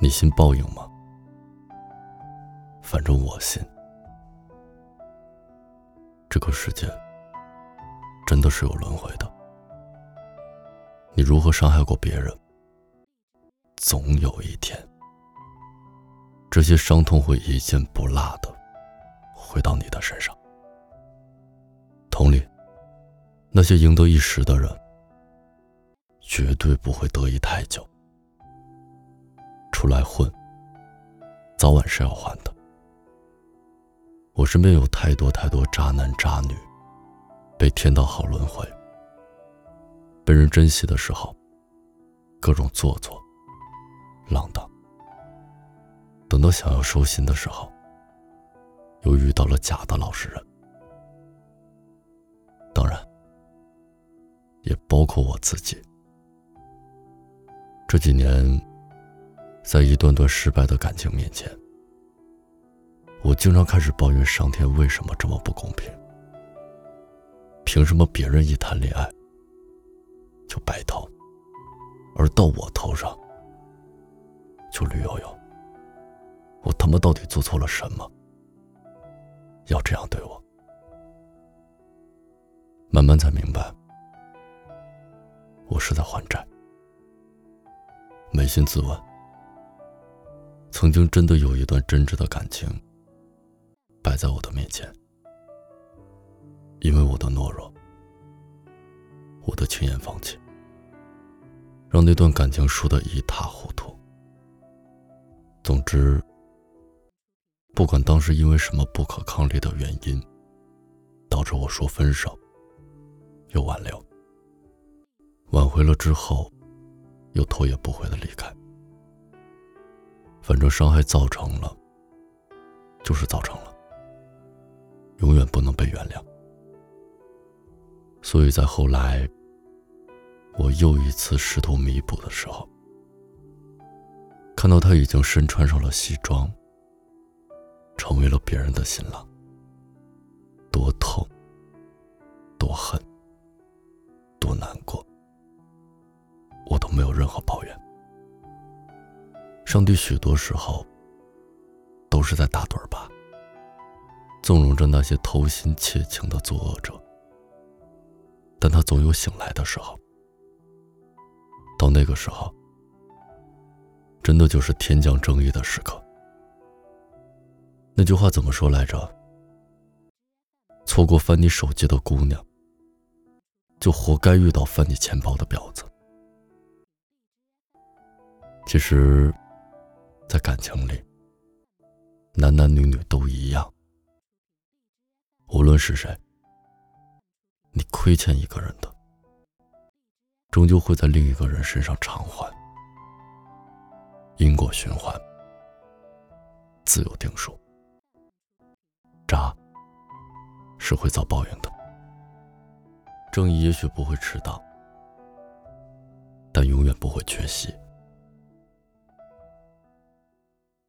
你信报应吗？反正我信。这个世界真的是有轮回的。你如何伤害过别人，总有一天，这些伤痛会一件不落的回到你的身上。同理，那些赢得一时的人，绝对不会得意太久。出来混，早晚是要还的。我身边有太多太多渣男渣女，被天道好轮回。被人珍惜的时候，各种做作、浪荡；等到想要收心的时候，又遇到了假的老实人。当然，也包括我自己。这几年，在一段段失败的感情面前，我经常开始抱怨上天为什么这么不公平？凭什么别人一谈恋爱就白头，而到我头上就绿油油？我他妈到底做错了什么？要这样对我？慢慢才明白，我是在还债。扪心自问，曾经真的有一段真挚的感情摆在我的面前，因为我的懦弱，我的轻言放弃，让那段感情输得一塌糊涂。总之，不管当时因为什么不可抗力的原因，导致我说分手。又挽留，挽回了之后，又头也不回的离开。反正伤害造成了，就是造成了，永远不能被原谅。所以在后来，我又一次试图弥补的时候，看到他已经身穿上了西装，成为了别人的新郎，多痛，多恨。多难过，我都没有任何抱怨。上帝许多时候都是在打盹吧，纵容着那些偷心窃情的作恶者，但他总有醒来的时候。到那个时候，真的就是天降正义的时刻。那句话怎么说来着？错过翻你手机的姑娘。就活该遇到翻你钱包的婊子。其实，在感情里，男男女女都一样。无论是谁，你亏欠一个人的，终究会在另一个人身上偿还。因果循环，自有定数。渣是会遭报应的。正义也许不会迟到，但永远不会缺席。